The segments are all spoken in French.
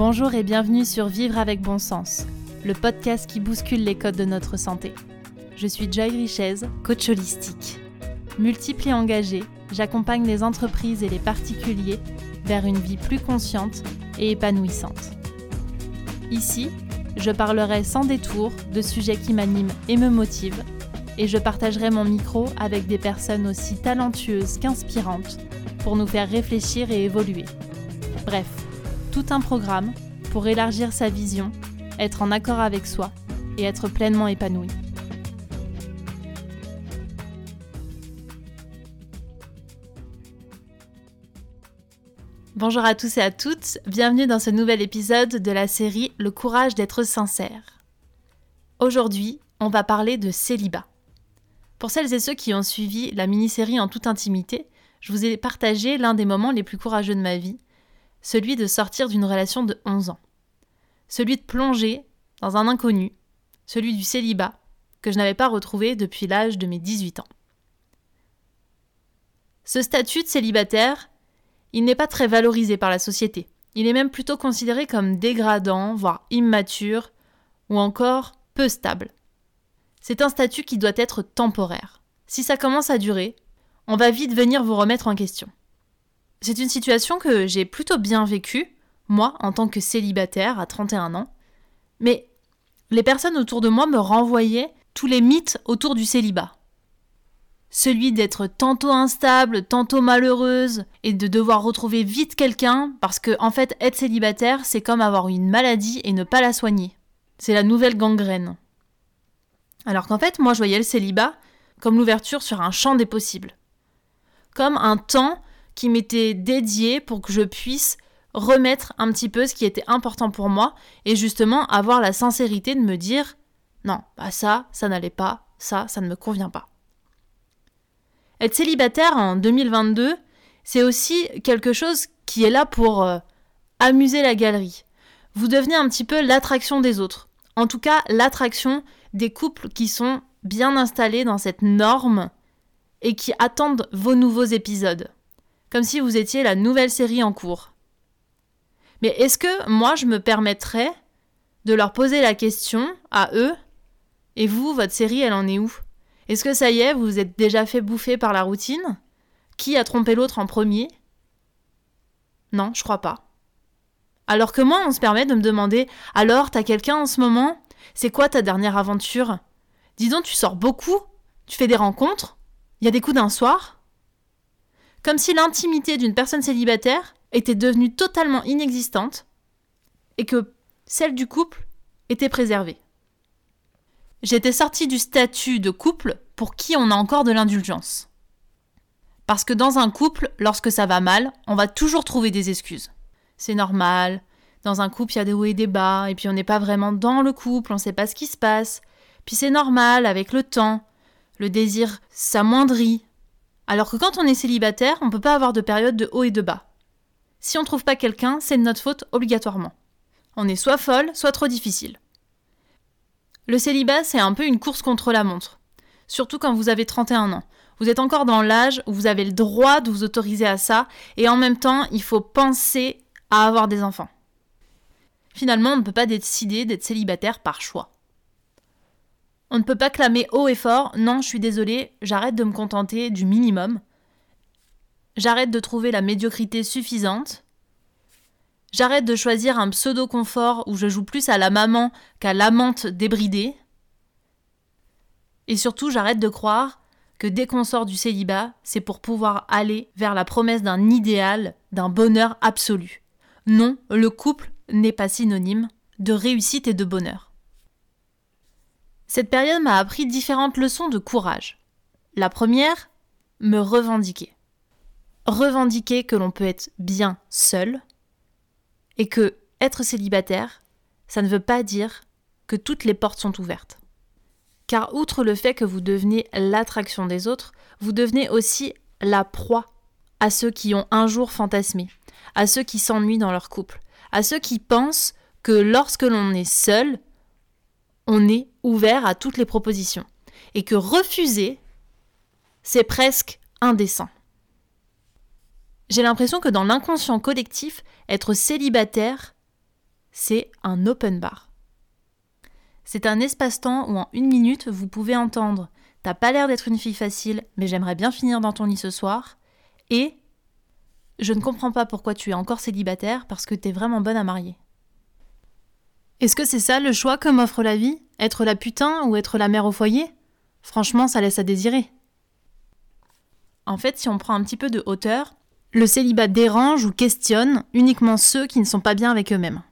Bonjour et bienvenue sur Vivre avec bon sens, le podcast qui bouscule les codes de notre santé. Je suis Joy Richez, coach holistique. Multiple et engagée, j'accompagne les entreprises et les particuliers vers une vie plus consciente et épanouissante. Ici, je parlerai sans détour de sujets qui m'animent et me motivent, et je partagerai mon micro avec des personnes aussi talentueuses qu'inspirantes pour nous faire réfléchir et évoluer. Bref, tout un programme pour élargir sa vision, être en accord avec soi et être pleinement épanoui. Bonjour à tous et à toutes, bienvenue dans ce nouvel épisode de la série Le courage d'être sincère. Aujourd'hui, on va parler de célibat. Pour celles et ceux qui ont suivi la mini-série en toute intimité, je vous ai partagé l'un des moments les plus courageux de ma vie, celui de sortir d'une relation de 11 ans, celui de plonger dans un inconnu, celui du célibat, que je n'avais pas retrouvé depuis l'âge de mes 18 ans. Ce statut de célibataire, il n'est pas très valorisé par la société. Il est même plutôt considéré comme dégradant, voire immature, ou encore peu stable. C'est un statut qui doit être temporaire. Si ça commence à durer, on va vite venir vous remettre en question. C'est une situation que j'ai plutôt bien vécue, moi, en tant que célibataire à 31 ans, mais les personnes autour de moi me renvoyaient tous les mythes autour du célibat. Celui d'être tantôt instable, tantôt malheureuse, et de devoir retrouver vite quelqu'un, parce que, fait, être célibataire, c'est comme avoir une maladie et ne pas la soigner. C'est la nouvelle gangrène. Alors qu'en fait, moi, je voyais le célibat comme l'ouverture sur un champ des possibles. Comme un temps qui m'était dédié pour que je puisse remettre un petit peu ce qui était important pour moi et justement avoir la sincérité de me dire non, bah ça, ça n'allait pas, ça, ça ne me convient pas. Être célibataire en 2022, c'est aussi quelque chose qui est là pour euh, amuser la galerie. Vous devenez un petit peu l'attraction des autres. En tout cas, l'attraction des couples qui sont bien installés dans cette norme et qui attendent vos nouveaux épisodes. Comme si vous étiez la nouvelle série en cours. Mais est-ce que moi je me permettrais de leur poser la question à eux Et vous, votre série, elle en est où? Est-ce que ça y est, vous vous êtes déjà fait bouffer par la routine? Qui a trompé l'autre en premier? Non, je crois pas. Alors que moi, on se permet de me demander Alors, t'as quelqu'un en ce moment? C'est quoi ta dernière aventure? Dis donc, tu sors beaucoup Tu fais des rencontres y a des coups d'un soir? Comme si l'intimité d'une personne célibataire était devenue totalement inexistante et que celle du couple était préservée. J'étais sortie du statut de couple pour qui on a encore de l'indulgence. Parce que dans un couple, lorsque ça va mal, on va toujours trouver des excuses. C'est normal. Dans un couple, il y a des hauts et des bas, et puis on n'est pas vraiment dans le couple, on ne sait pas ce qui se passe. Puis c'est normal, avec le temps, le désir s'amoindrit. Alors que quand on est célibataire, on ne peut pas avoir de période de haut et de bas. Si on trouve pas quelqu'un, c'est de notre faute obligatoirement. On est soit folle, soit trop difficile. Le célibat, c'est un peu une course contre la montre. Surtout quand vous avez 31 ans. Vous êtes encore dans l'âge où vous avez le droit de vous autoriser à ça, et en même temps, il faut penser à avoir des enfants. Finalement, on ne peut pas décider d'être célibataire par choix. On ne peut pas clamer haut et fort Non, je suis désolé, j'arrête de me contenter du minimum. J'arrête de trouver la médiocrité suffisante. J'arrête de choisir un pseudo-confort où je joue plus à la maman qu'à l'amante débridée. Et surtout, j'arrête de croire que dès qu'on sort du célibat, c'est pour pouvoir aller vers la promesse d'un idéal, d'un bonheur absolu. Non, le couple n'est pas synonyme de réussite et de bonheur. Cette période m'a appris différentes leçons de courage. La première, me revendiquer revendiquer que l'on peut être bien seul et que être célibataire, ça ne veut pas dire que toutes les portes sont ouvertes. Car outre le fait que vous devenez l'attraction des autres, vous devenez aussi la proie à ceux qui ont un jour fantasmé, à ceux qui s'ennuient dans leur couple, à ceux qui pensent que lorsque l'on est seul, on est ouvert à toutes les propositions, et que refuser, c'est presque indécent. J'ai l'impression que dans l'inconscient collectif, être célibataire, c'est un open bar. C'est un espace-temps où en une minute, vous pouvez entendre T'as pas l'air d'être une fille facile, mais j'aimerais bien finir dans ton lit ce soir. Et Je ne comprends pas pourquoi tu es encore célibataire parce que t'es vraiment bonne à marier. Est-ce que c'est ça le choix que m'offre la vie? Être la putain ou être la mère au foyer? Franchement, ça laisse à désirer. En fait, si on prend un petit peu de hauteur, le célibat dérange ou questionne uniquement ceux qui ne sont pas bien avec eux-mêmes.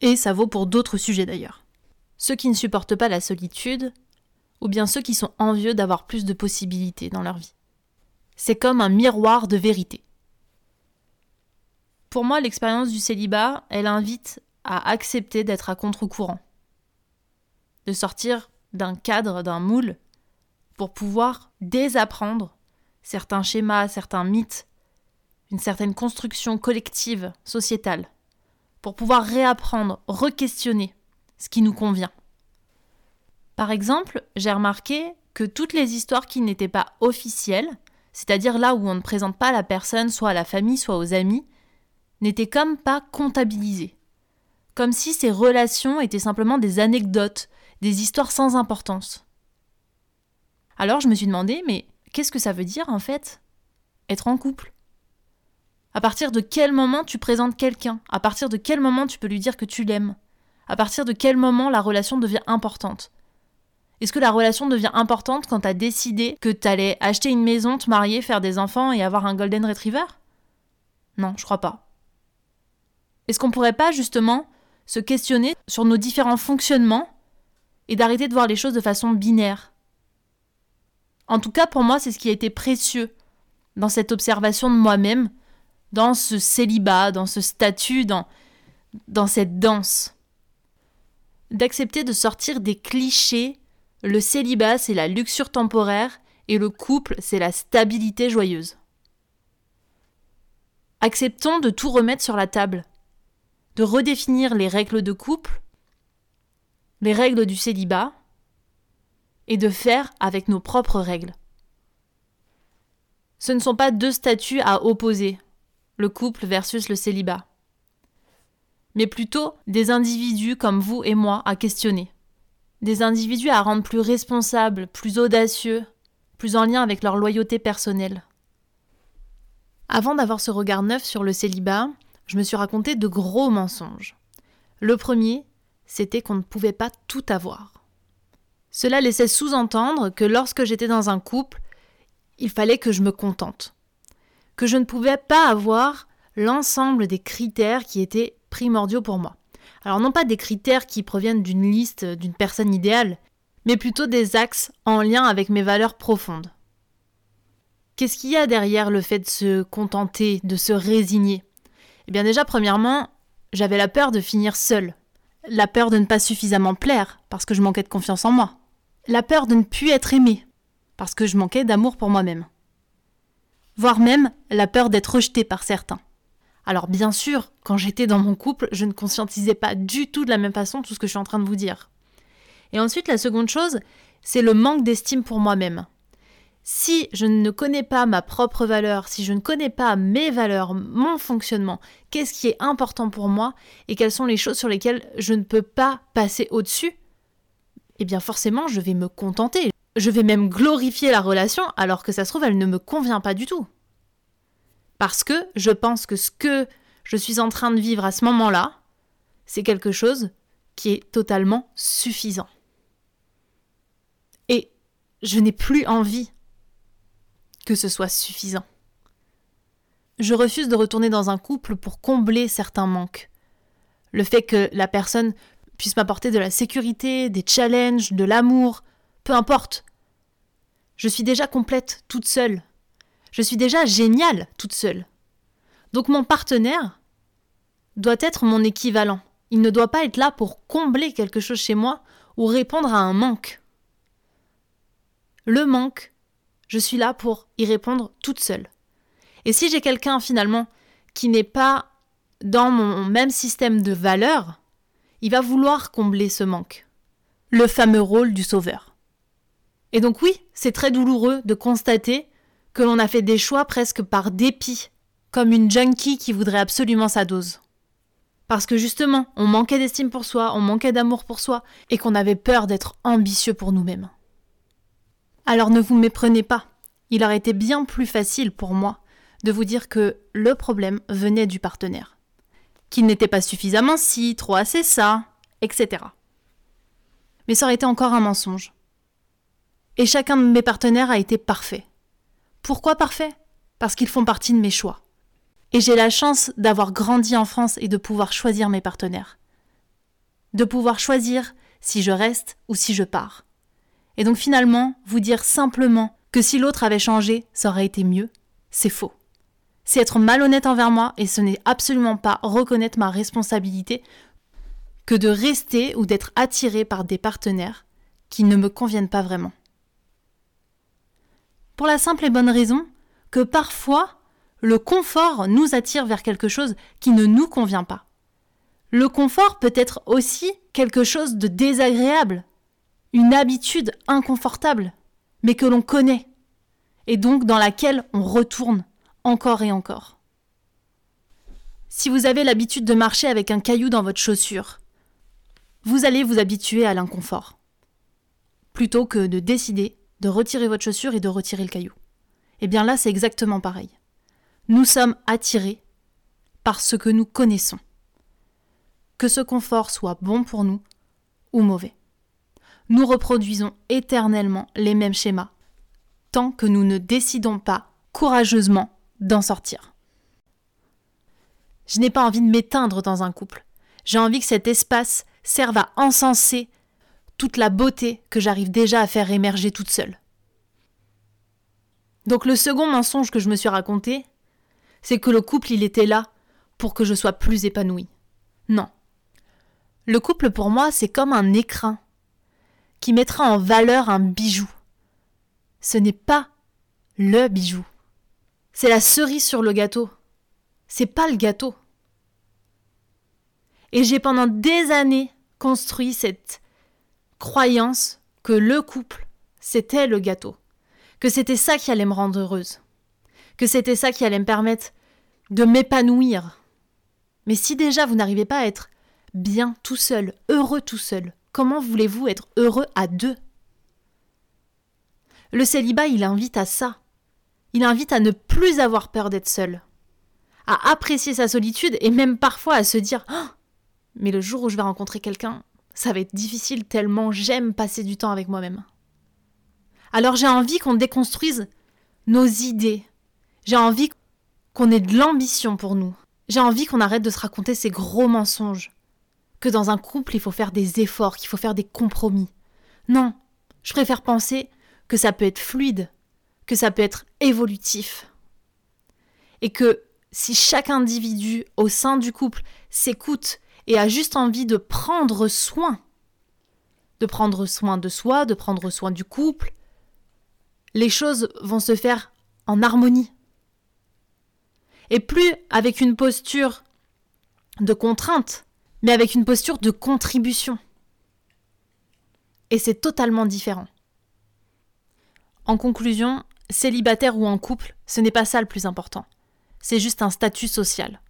Et ça vaut pour d'autres sujets d'ailleurs. Ceux qui ne supportent pas la solitude, ou bien ceux qui sont envieux d'avoir plus de possibilités dans leur vie. C'est comme un miroir de vérité. Pour moi, l'expérience du célibat, elle invite à accepter d'être à contre-courant, de sortir d'un cadre, d'un moule, pour pouvoir désapprendre certains schémas, certains mythes, une certaine construction collective, sociétale, pour pouvoir réapprendre, re-questionner ce qui nous convient. Par exemple, j'ai remarqué que toutes les histoires qui n'étaient pas officielles, c'est-à-dire là où on ne présente pas la personne soit à la famille, soit aux amis, n'étaient comme pas comptabilisées. Comme si ces relations étaient simplement des anecdotes, des histoires sans importance. Alors je me suis demandé, mais qu'est-ce que ça veut dire en fait? Être en couple. À partir de quel moment tu présentes quelqu'un? À partir de quel moment tu peux lui dire que tu l'aimes? À partir de quel moment la relation devient importante? Est-ce que la relation devient importante quand t'as décidé que t'allais acheter une maison, te marier, faire des enfants et avoir un golden retriever? Non, je crois pas. Est-ce qu'on pourrait pas justement se questionner sur nos différents fonctionnements et d'arrêter de voir les choses de façon binaire En tout cas, pour moi, c'est ce qui a été précieux dans cette observation de moi-même, dans ce célibat, dans ce statut, dans, dans cette danse. D'accepter de sortir des clichés le célibat, c'est la luxure temporaire et le couple, c'est la stabilité joyeuse. Acceptons de tout remettre sur la table, de redéfinir les règles de couple, les règles du célibat, et de faire avec nos propres règles. Ce ne sont pas deux statuts à opposer, le couple versus le célibat, mais plutôt des individus comme vous et moi à questionner des individus à rendre plus responsables, plus audacieux, plus en lien avec leur loyauté personnelle. Avant d'avoir ce regard neuf sur le célibat, je me suis raconté de gros mensonges. Le premier, c'était qu'on ne pouvait pas tout avoir. Cela laissait sous-entendre que lorsque j'étais dans un couple, il fallait que je me contente, que je ne pouvais pas avoir l'ensemble des critères qui étaient primordiaux pour moi. Alors non pas des critères qui proviennent d'une liste d'une personne idéale, mais plutôt des axes en lien avec mes valeurs profondes. Qu'est-ce qu'il y a derrière le fait de se contenter, de se résigner? Eh bien déjà, premièrement, j'avais la peur de finir seule. La peur de ne pas suffisamment plaire, parce que je manquais de confiance en moi. La peur de ne plus être aimée, parce que je manquais d'amour pour moi-même. Voire même la peur d'être rejetée par certains. Alors bien sûr, quand j'étais dans mon couple, je ne conscientisais pas du tout de la même façon tout ce que je suis en train de vous dire. Et ensuite, la seconde chose, c'est le manque d'estime pour moi-même. Si je ne connais pas ma propre valeur, si je ne connais pas mes valeurs, mon fonctionnement, qu'est-ce qui est important pour moi et quelles sont les choses sur lesquelles je ne peux pas passer au-dessus, eh bien forcément, je vais me contenter. Je vais même glorifier la relation alors que ça se trouve, elle ne me convient pas du tout. Parce que je pense que ce que je suis en train de vivre à ce moment-là, c'est quelque chose qui est totalement suffisant. Et je n'ai plus envie que ce soit suffisant. Je refuse de retourner dans un couple pour combler certains manques. Le fait que la personne puisse m'apporter de la sécurité, des challenges, de l'amour, peu importe. Je suis déjà complète toute seule je suis déjà géniale toute seule. Donc mon partenaire doit être mon équivalent. Il ne doit pas être là pour combler quelque chose chez moi ou répondre à un manque. Le manque, je suis là pour y répondre toute seule. Et si j'ai quelqu'un finalement qui n'est pas dans mon même système de valeurs, il va vouloir combler ce manque. Le fameux rôle du sauveur. Et donc oui, c'est très douloureux de constater que l'on a fait des choix presque par dépit, comme une junkie qui voudrait absolument sa dose. Parce que justement, on manquait d'estime pour soi, on manquait d'amour pour soi, et qu'on avait peur d'être ambitieux pour nous-mêmes. Alors ne vous méprenez pas. Il aurait été bien plus facile pour moi de vous dire que le problème venait du partenaire. Qu'il n'était pas suffisamment si, trop assez ça, etc. Mais ça aurait été encore un mensonge. Et chacun de mes partenaires a été parfait. Pourquoi parfait? Parce qu'ils font partie de mes choix. Et j'ai la chance d'avoir grandi en France et de pouvoir choisir mes partenaires. De pouvoir choisir si je reste ou si je pars. Et donc finalement, vous dire simplement que si l'autre avait changé, ça aurait été mieux, c'est faux. C'est être malhonnête envers moi et ce n'est absolument pas reconnaître ma responsabilité que de rester ou d'être attiré par des partenaires qui ne me conviennent pas vraiment. Pour la simple et bonne raison que parfois, le confort nous attire vers quelque chose qui ne nous convient pas. Le confort peut être aussi quelque chose de désagréable, une habitude inconfortable, mais que l'on connaît, et donc dans laquelle on retourne encore et encore. Si vous avez l'habitude de marcher avec un caillou dans votre chaussure, vous allez vous habituer à l'inconfort, plutôt que de décider de retirer votre chaussure et de retirer le caillou. Eh bien là, c'est exactement pareil. Nous sommes attirés par ce que nous connaissons. Que ce confort soit bon pour nous ou mauvais. Nous reproduisons éternellement les mêmes schémas, tant que nous ne décidons pas courageusement d'en sortir. Je n'ai pas envie de m'éteindre dans un couple. J'ai envie que cet espace serve à encenser toute la beauté que j'arrive déjà à faire émerger toute seule. Donc le second mensonge que je me suis raconté, c'est que le couple il était là pour que je sois plus épanouie. Non. Le couple pour moi c'est comme un écrin qui mettra en valeur un bijou. Ce n'est pas le bijou. C'est la cerise sur le gâteau. C'est pas le gâteau. Et j'ai pendant des années construit cette croyance que le couple, c'était le gâteau, que c'était ça qui allait me rendre heureuse, que c'était ça qui allait me permettre de m'épanouir. Mais si déjà vous n'arrivez pas à être bien tout seul, heureux tout seul, comment voulez-vous être heureux à deux? Le célibat, il invite à ça. Il invite à ne plus avoir peur d'être seul, à apprécier sa solitude et même parfois à se dire oh, mais le jour où je vais rencontrer quelqu'un, ça va être difficile tellement j'aime passer du temps avec moi-même. Alors j'ai envie qu'on déconstruise nos idées. J'ai envie qu'on ait de l'ambition pour nous. J'ai envie qu'on arrête de se raconter ces gros mensonges. Que dans un couple, il faut faire des efforts, qu'il faut faire des compromis. Non, je préfère penser que ça peut être fluide, que ça peut être évolutif. Et que si chaque individu au sein du couple s'écoute et a juste envie de prendre soin. De prendre soin de soi, de prendre soin du couple. Les choses vont se faire en harmonie. Et plus avec une posture de contrainte, mais avec une posture de contribution. Et c'est totalement différent. En conclusion, célibataire ou en couple, ce n'est pas ça le plus important. C'est juste un statut social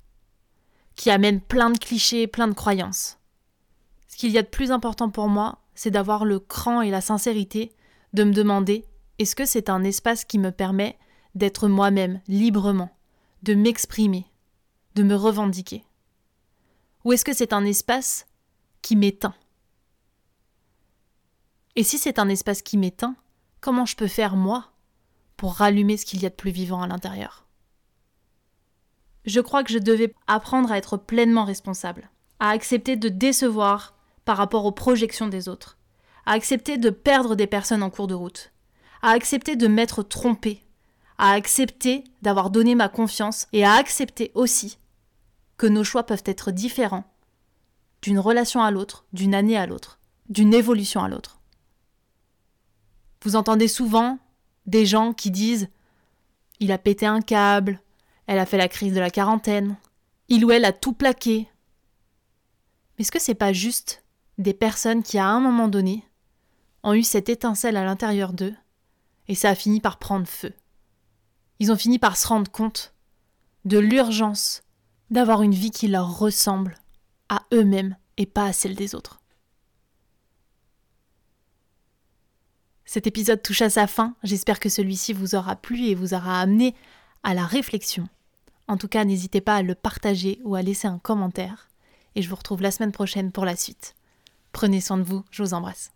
qui amène plein de clichés, plein de croyances. Ce qu'il y a de plus important pour moi, c'est d'avoir le cran et la sincérité de me demander est-ce que c'est un espace qui me permet d'être moi-même librement, de m'exprimer, de me revendiquer? Ou est-ce que c'est un espace qui m'éteint? Et si c'est un espace qui m'éteint, comment je peux faire moi pour rallumer ce qu'il y a de plus vivant à l'intérieur? Je crois que je devais apprendre à être pleinement responsable, à accepter de décevoir par rapport aux projections des autres, à accepter de perdre des personnes en cours de route, à accepter de m'être trompé, à accepter d'avoir donné ma confiance et à accepter aussi nos choix peuvent être différents d'une relation à l'autre, d'une année à l'autre, d'une évolution à l'autre. Vous entendez souvent des gens qui disent Il a pété un câble, elle a fait la crise de la quarantaine. Il ou elle a tout plaqué. Mais est-ce que c'est pas juste des personnes qui, à un moment donné, ont eu cette étincelle à l'intérieur d'eux, et ça a fini par prendre feu? Ils ont fini par se rendre compte de l'urgence d'avoir une vie qui leur ressemble, à eux-mêmes et pas à celle des autres. Cet épisode touche à sa fin, j'espère que celui-ci vous aura plu et vous aura amené à la réflexion. En tout cas, n'hésitez pas à le partager ou à laisser un commentaire. Et je vous retrouve la semaine prochaine pour la suite. Prenez soin de vous, je vous embrasse.